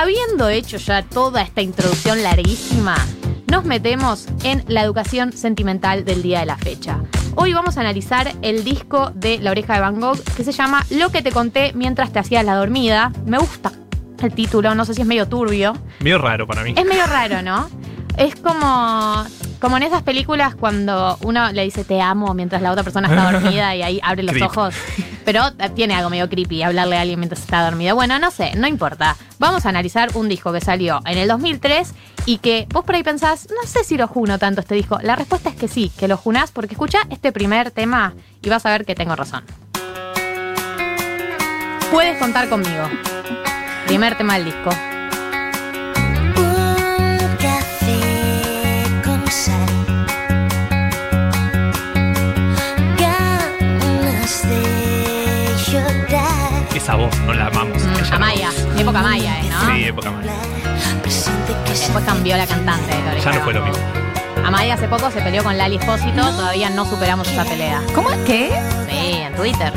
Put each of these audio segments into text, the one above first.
habiendo hecho ya toda esta introducción larguísima, nos metemos en la educación sentimental del día de la fecha. Hoy vamos a analizar el disco de La Oreja de Van Gogh que se llama Lo que te conté mientras te hacías la dormida. Me gusta el título, no sé si es medio turbio. Medio raro para mí. Es medio raro, ¿no? Es como, como en esas películas cuando uno le dice te amo mientras la otra persona está dormida y ahí abre los Creep. ojos. Pero eh, tiene algo medio creepy hablarle a alguien mientras está dormida. Bueno, no sé, no importa. Vamos a analizar un disco que salió en el 2003 y que vos por ahí pensás, no sé si lo juno tanto este disco. La respuesta es que sí, que lo junás porque escucha este primer tema y vas a ver que tengo razón. Puedes contar conmigo. Primer tema del disco. Esa voz, no la amamos. Mm, Ella no. Amaya, época Maya, ¿eh? ¿no? Sí, época que se Después cambió la cantante de Ya no fue lo mismo. Amaya hace poco se peleó con Lali Espósito, todavía no superamos esa pelea. ¿Cómo? ¿Qué? Sí, en Twitter.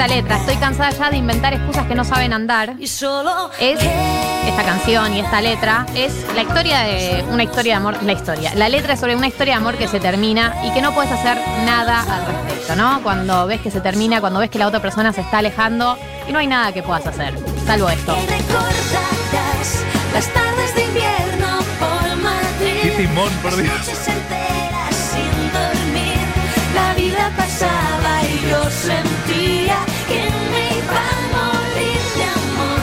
Esta letra, estoy cansada ya de inventar excusas que no saben andar. Y solo Es esta canción y esta letra es la historia de una historia de amor, la historia. La letra es sobre una historia de amor que se termina y que no puedes hacer nada al respecto, ¿no? Cuando ves que se termina, cuando ves que la otra persona se está alejando y no hay nada que puedas hacer, salvo esto. que recordarás las tardes de invierno por Madrid. Qué timón, por Dios. Las noches enteras sin dormir. La vida pasaba y yo sentía que me iba a morir de amor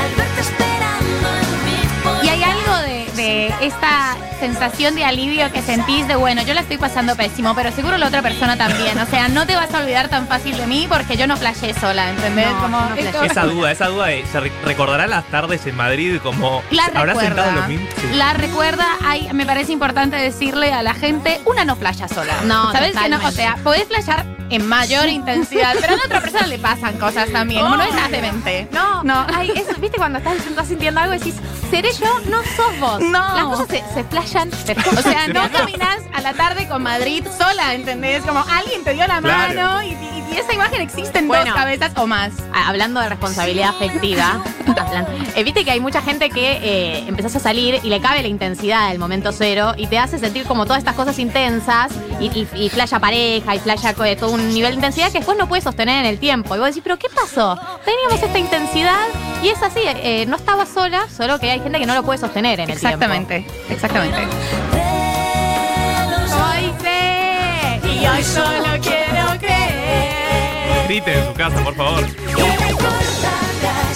al verte esperando en mi Y hay algo de, de esta sensación de alivio que sentís de, bueno, yo la estoy pasando pésimo, pero seguro la otra persona también. O sea, no te vas a olvidar tan fácil de mí porque yo no flashé sola, ¿entendés? No, como, no Esa duda, esa duda de, ¿se re- recordará las tardes en Madrid como La habrá recuerda. sentado en los mismos? Sí. La recuerda, hay, me parece importante decirle a la gente, una no flasha sola. No, ¿Sabes que no? O sea, podés flashar en mayor intensidad, pero a la otra persona le pasan cosas también. no es nada demente. No, No. Ay, eso, ¿viste cuando estás, estás sintiendo algo y decís, seré yo? No sos vos. No. Las cosas se, se flashan. O sea, no caminas a la tarde con Madrid sola, ¿entendés? Como alguien te dio la Claro. mano y, y- y esa imagen existe en Bueno. dos cabezas o más. Hablando de responsabilidad afectiva, eh, viste que hay mucha gente que eh, empezás a salir y le cabe la intensidad del momento cero y te hace sentir como todas estas cosas intensas y, y, y flasha pareja y flasha co- todo un nivel de intensidad que después no puedes sostener en el tiempo. Y vos decís, ¿pero qué pasó? Teníamos esta intensidad y es así, eh, no estaba sola, solo que hay gente que no lo puede sostener en el tiempo. Exactamente, exactamente. Sé, y hoy solo quiero creer. Grite en su casa, por favor.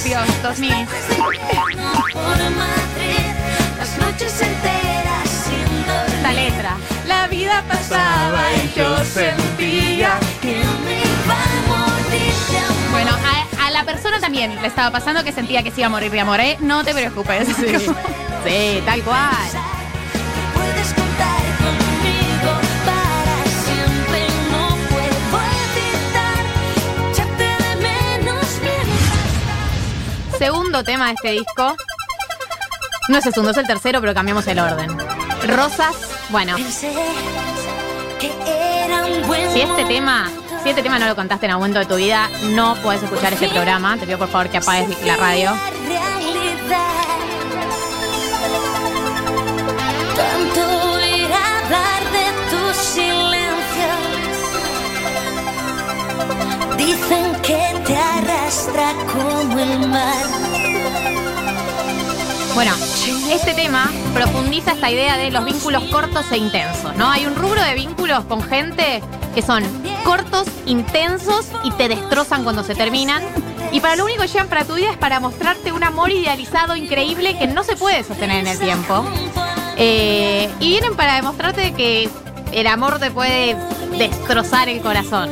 Dios, 2000. por Madrid. Las noches enteras sin dormir. Esta letra. La vida pasaba y yo sentía. Que me iba a morir de amor. Bueno, a, a la persona también le estaba pasando que sentía que se iba a morir de amor, ¿eh? No te preocupes. Sí, tal cual. Segundo tema de este disco. No es el segundo, es el tercero, pero cambiamos el orden. Rosas, bueno, si este tema, si este tema no lo cantaste en algún momento de tu vida, no puedes escuchar este programa. Te pido por favor que apagues la radio. Dicen que te arrastra como el mar. Bueno, este tema profundiza esta idea de los vínculos cortos e intensos, ¿no? Hay un rubro de vínculos con gente que son cortos, intensos y te destrozan cuando se terminan. Y para lo único que llegan para tu vida es para mostrarte un amor idealizado increíble que no se puede sostener en el tiempo. Eh, y vienen para demostrarte que el amor te puede destrozar el corazón.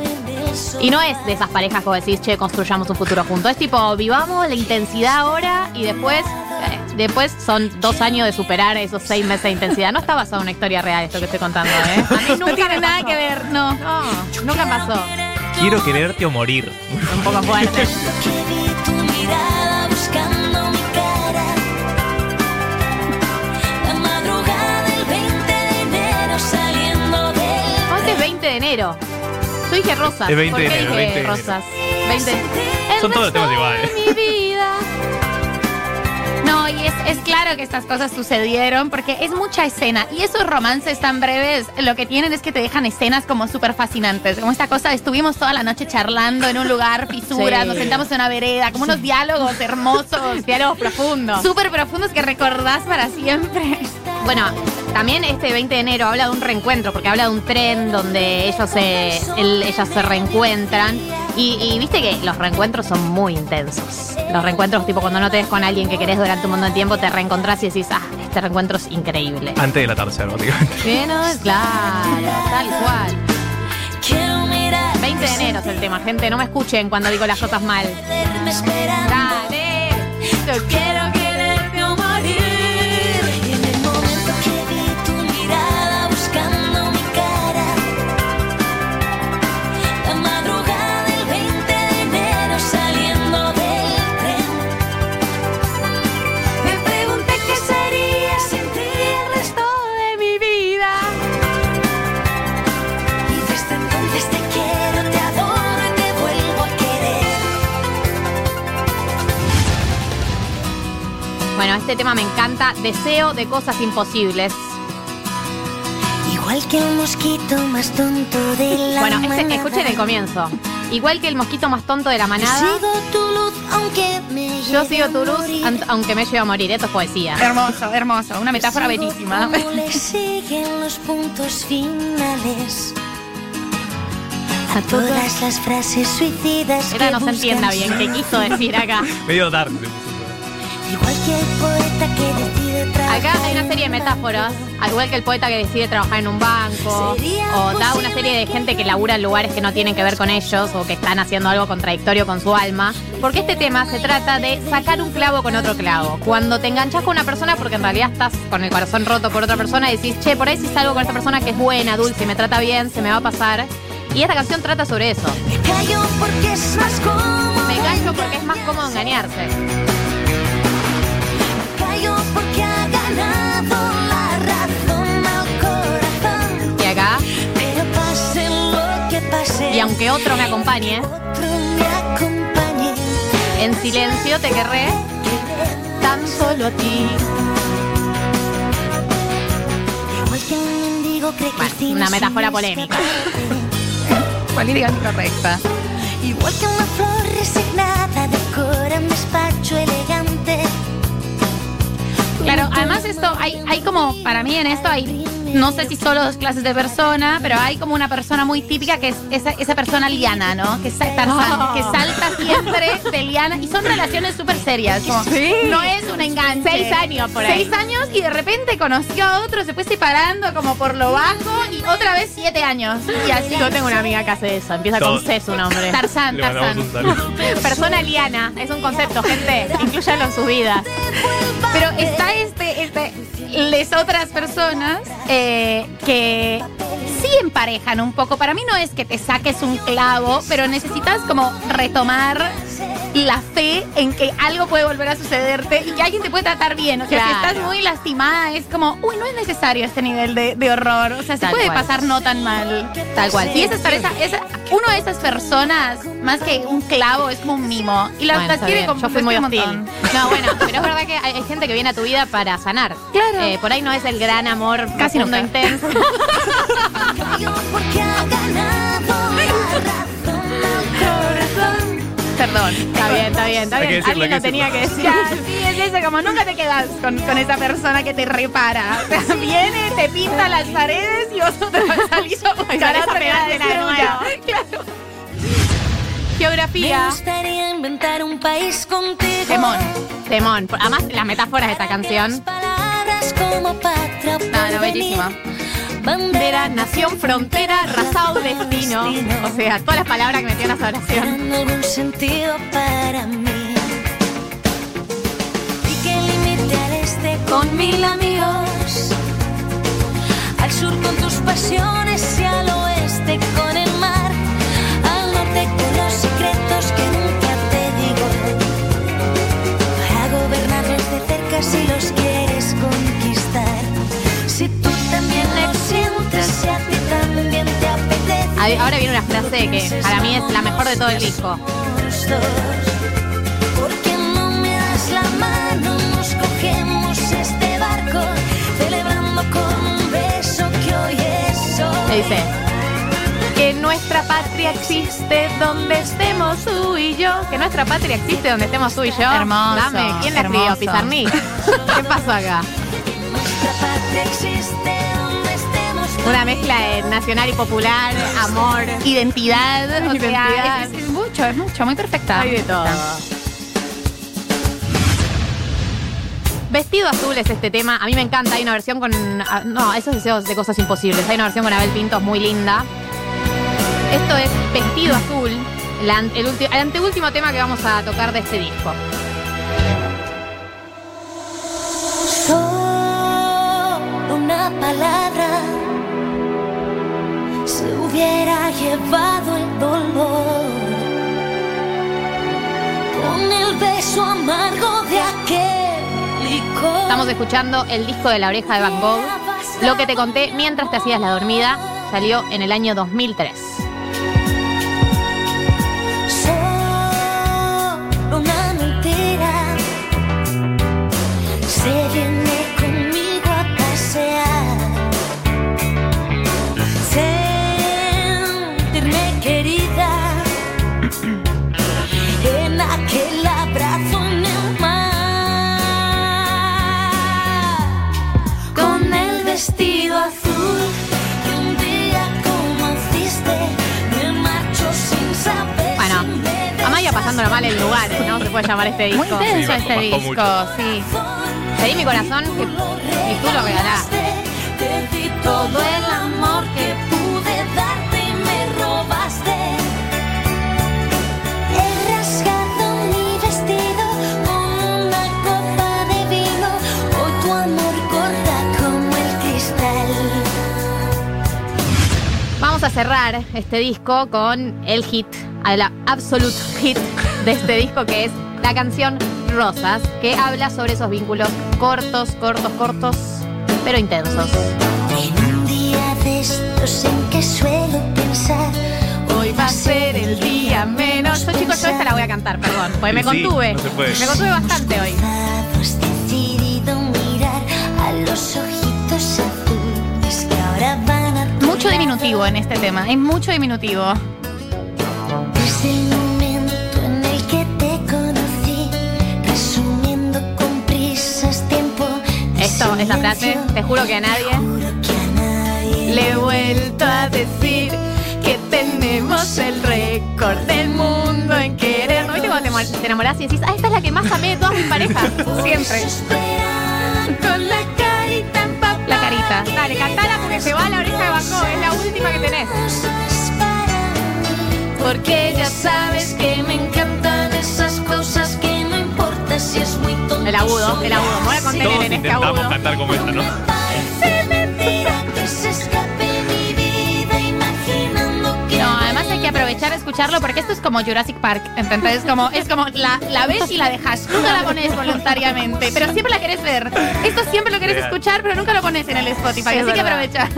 Y no es de esas parejas como decís, che, construyamos un futuro juntos. Es tipo, vivamos la intensidad ahora y después, Después son dos años de superar esos seis meses de intensidad. No está basado en una historia real esto que estoy contando, ¿eh? A mí nunca no tiene nada que ver, no. Nunca pasó. Quiero quererte o morir. Un poco fuerte. Hoy es 20 de enero. Yo dije rosas. Es 20 de ¿Por qué enero, dije 20 rosas? Son todos los temas iguales. ¿eh? Y es, es claro que estas cosas sucedieron porque es mucha escena. Y esos romances tan breves lo que tienen es que te dejan escenas como súper fascinantes. Como esta cosa, de estuvimos toda la noche charlando en un lugar, fisuras, Sí. nos sentamos en una vereda, como unos diálogos hermosos, Diálogos profundos. súper profundos que recordás para siempre. Bueno, también este 20 de enero habla de un reencuentro, porque habla de un tren donde ellos se, ellas se reencuentran. Y, y viste que los reencuentros son muy intensos. Los reencuentros, tipo cuando no te ves con alguien que querés durante un montón de tiempo, te reencontrás y decís, ah, este reencuentro es increíble. Antes de la tercera, básicamente. Bueno, claro, tal cual. Quiero mirar 20 de enero es el tema, gente. No me escuchen cuando digo las cosas mal. Dale. Yo Quiero quererte Deseo de cosas imposibles. Igual que el mosquito más tonto de la Bueno, este- manada. escuchen el comienzo. Igual que el mosquito más tonto de la manada, Sigo tu luz aunque me yo sigo a tu luz aunque me lleve a morir. Esto es poesía. Hermoso, hermoso. Una metáfora Sigo bellísima. le siguen los puntos finales a todas las frases suicidas Era que no se entienda bien qué quiso decir acá. Medio dark. Acá hay una serie de metáforas, al igual que el poeta que decide trabajar en un banco, o da una serie de gente que labura en lugares que no tienen que ver con ellos o que están haciendo algo contradictorio con su alma. Porque este tema se trata de sacar un clavo con otro clavo. Cuando te enganchas con una persona porque en realidad estás con el corazón roto por otra persona y decís, che, por ahí si salgo con esta persona que es buena, dulce, me trata bien, se me va a pasar. Y esta canción trata sobre eso. Me engancho porque es más cómodo engañarse. Y aunque otro me acompañe, en silencio te querré tan solo a ti. Bueno, una metáfora polémica. Política incorrecta. Igual que una flor resignada decora un despacho elegante. Claro, además esto, hay, hay como, para mí en esto hay, no sé si solo dos clases de persona, pero hay como una persona muy típica que es esa, esa persona liana, ¿no? Que es Tarzán, Oh. que salta siempre de liana. Y son relaciones súper serias. como, Sí. No es un enganche. Seis años por ahí. Seis años y de repente conoció a otro, se fue separando como por lo bajo y otra vez siete años. Y así. Yo tengo una amiga que hace eso. Empieza Todo. con C su nombre. Tarzán, Le Tarzán. Persona liana. Es un concepto, gente. Incluyanlo en sus vidas. Pero está este, este, les otras personas eh, que sí emparejan un poco. Para mí no es que te saques un clavo, pero necesitas como retomar la fe en que algo puede volver a sucederte y que alguien te puede tratar bien. O sea, si Claro. estás muy lastimada, es como, uy, no es necesario este nivel de, de horror. O sea, se Tal puede cual. pasar no tan mal. Tal cual. Y esa es esa, esa- uno de esas personas, más que un clavo, es como un mimo. Y las, Bueno, las está quiere bien. como Yo fui muy un hostil. montón. No, bueno, pero es verdad que hay, hay gente que viene a tu vida para sanar. Claro. Eh, por ahí no es el gran amor Casi nunca. intenso. Perdón. Está bien, está bien, está bien. decirlo, Alguien lo tenía que decir. Sí, es eso, como nunca te quedas con, con esa persona que te repara. O sea, viene, te pinta las paredes y vosotros salís a buscar salís a va a uno. Claro. Me Geografía. gustaría inventar un país contigo. Temón. Temón. Además, las metáforas de esta canción. No, no, bellísima. Bandera, nación, frontera, raza o destino. O sea, todas las palabras que metió en esa oración. Algún sentido para mí. Y que limite al este con mil amigos, al sur con tus pasiones y al oeste con el mar, al norte con los secretos que nunca te digo, para gobernarlos de cerca si los quieres Ahora viene una frase que para mí es la mejor de todo el disco. los dos. Porque no me das la mano, nos cogemos este barco, celebrando con un beso que hoy es hoy. Le dice que nuestra patria existe donde estemos tú y yo. Que nuestra patria existe donde estemos tú y yo. Hermoso, Dame, ¿quién la escribió? Pizarnik. ¿Qué pasó acá? Nuestra patria existe Una mezcla de nacional y popular, amor. Identidad, o sea, Identidad. es, es mucho, es mucho, muy perfecta. Hay de todo. Vestido azul es este tema. A mí me encanta. Hay una versión con. ah, No, esos deseos de cosas imposibles. Hay una versión con Abel Pintos muy linda. Esto es Vestido azul, la an- el, ulti- el anteúltimo tema que vamos a tocar de este disco. Hubiera llevado el dolor con el beso amargo de aquel licor. Estamos escuchando el disco de la oreja de Van Gogh. Lo que te conté mientras te hacías la dormida salió en el año 2003. En lugares, ¿no? Se puede llamar este Muy disco. intenso Sí, bajó- este bajó disco, mucho. sí. Te di mi corazón que, y tú lo regalaste. Te di todo el amor que pude darte y me robaste. He rasgado mi vestido con una copa de vino. Hoy tu amor corta como el cristal. Vamos a cerrar este disco con el hit, el absolute hit de este disco que es la canción Rosas, que habla sobre esos vínculos cortos, cortos, cortos, pero intensos. En un día de estos en que suelo pensar. Hoy va a ser el día menos. Yo chicos, yo esta la voy a cantar, perdón, porque me Sí, sí, contuve. no se puede. Me contuve bastante hoy. Has decidido mirar a los ojitos azules que ahora van a tu Mucho diminutivo en este tema, hay mucho diminutivo. Desde el de Esto, esa frase, te juro que a nadie le he vuelto a decir que tenemos el récord del mundo en querer. ¿No viste cuando te, enamorás y decís, ah, esta es la que más amé de todas mis parejas? Siempre. Con la carita. La carita. Dale, cantala porque se va a la oreja de Gogh, es la última que tenés. Porque Ya sabes que me encantan esas cosas que El agudo, el agudo. Me voy a contener Todos en este intentamos agudo. cantar como ella, ¿no? Parece mentira que se escape mi vida imaginando que. No, además hay que aprovechar de escucharlo porque esto es como Jurassic Park, ¿entendés? Es como, es como la, la ves y la dejas. Nunca la pones voluntariamente, pero siempre la querés ver. Esto siempre lo querés escuchar, pero nunca lo pones en el Spotify, así que verdad. aprovecha.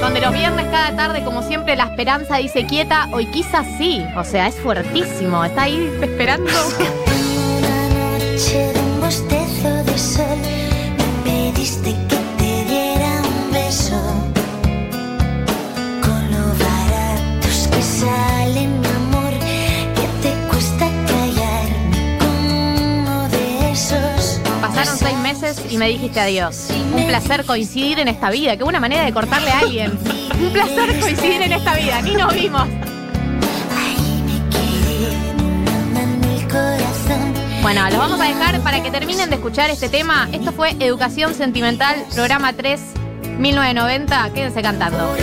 Donde los viernes cada tarde, como siempre, la esperanza dice quieta, hoy quizás sí. O sea, es fuertísimo. Está ahí esperando. y me dijiste adiós. Un placer coincidir en esta vida. Qué buena manera de cortarle a alguien. Un placer coincidir en esta vida. Ni nos vimos. Bueno, los vamos a dejar para que terminen de escuchar este tema. Esto fue Educación Sentimental, programa 3, 1990. Quédense cantando.